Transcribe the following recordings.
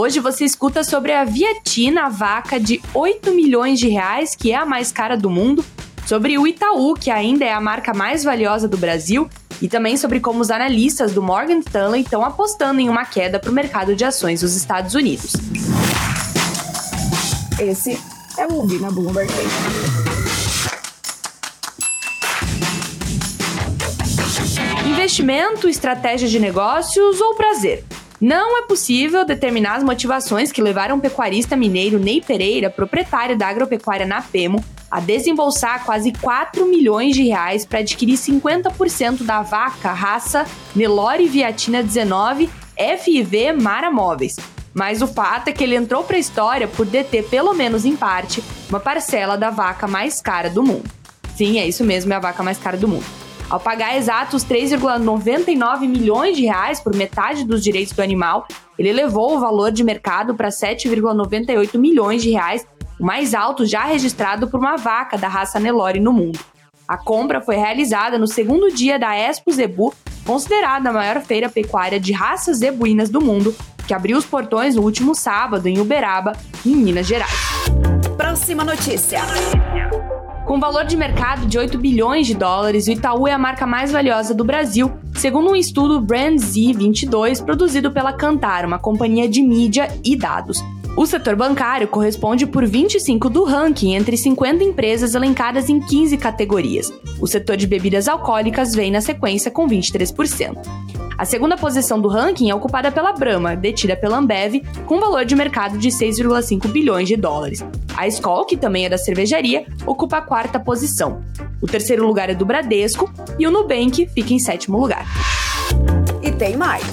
Hoje você escuta sobre a Vietina, a vaca de 8 milhões de reais, que é a mais cara do mundo, sobre o Itaú, que ainda é a marca mais valiosa do Brasil, e também sobre como os analistas do Morgan Stanley estão apostando em uma queda para o mercado de ações dos Estados Unidos. Esse é o Ouvi na Bloomberg. Investimento, estratégia de negócios ou prazer? Não é possível determinar as motivações que levaram o pecuarista mineiro Ney Pereira, proprietário da agropecuária Napemo, a desembolsar quase 4 milhões de reais para adquirir 50% da vaca raça Nelore Viatina 19 FIV Mara Móveis. Mas o fato é que ele entrou para a história por deter, pelo menos em parte, uma parcela da vaca mais cara do mundo. Sim, é isso mesmo, é a vaca mais cara do mundo. Ao pagar exatos 3,99 milhões de reais por metade dos direitos do animal, ele elevou o valor de mercado para 7,98 milhões de reais, o mais alto já registrado por uma vaca da raça Nelore no mundo. A compra foi realizada no segundo dia da Expo Zebu, considerada a maior feira pecuária de raças zebuínas do mundo, que abriu os portões no último sábado em Uberaba, em Minas Gerais. Próxima notícia. Com valor de mercado de 8 bilhões de dólares, o Itaú é a marca mais valiosa do Brasil, segundo um estudo Brand Z22 produzido pela Cantar, uma companhia de mídia e dados. O setor bancário corresponde por 25 do ranking entre 50 empresas elencadas em 15 categorias. O setor de bebidas alcoólicas vem na sequência com 23%. A segunda posição do ranking é ocupada pela Brahma, detida pela Ambev, com valor de mercado de 6,5 bilhões de dólares. A Skol, que também é da cervejaria, ocupa a quarta posição. O terceiro lugar é do Bradesco e o Nubank fica em sétimo lugar. E tem mais.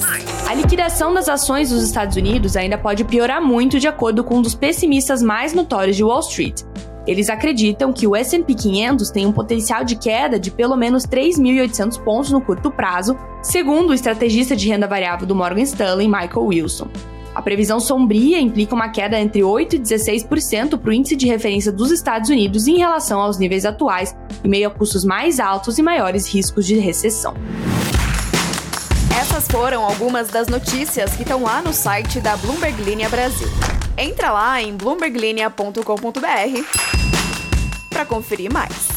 A liquidação das ações dos Estados Unidos ainda pode piorar muito, de acordo com um dos pessimistas mais notórios de Wall Street. Eles acreditam que o S&P 500 tem um potencial de queda de pelo menos 3.800 pontos no curto prazo, segundo o estrategista de renda variável do Morgan Stanley, Michael Wilson. A previsão sombria implica uma queda entre 8 e 16% para o índice de referência dos Estados Unidos em relação aos níveis atuais, em meio a custos mais altos e maiores riscos de recessão. Essas foram algumas das notícias que estão lá no site da Bloomberg Linha Brasil. Entra lá em bloomberglinea.com.br para conferir mais.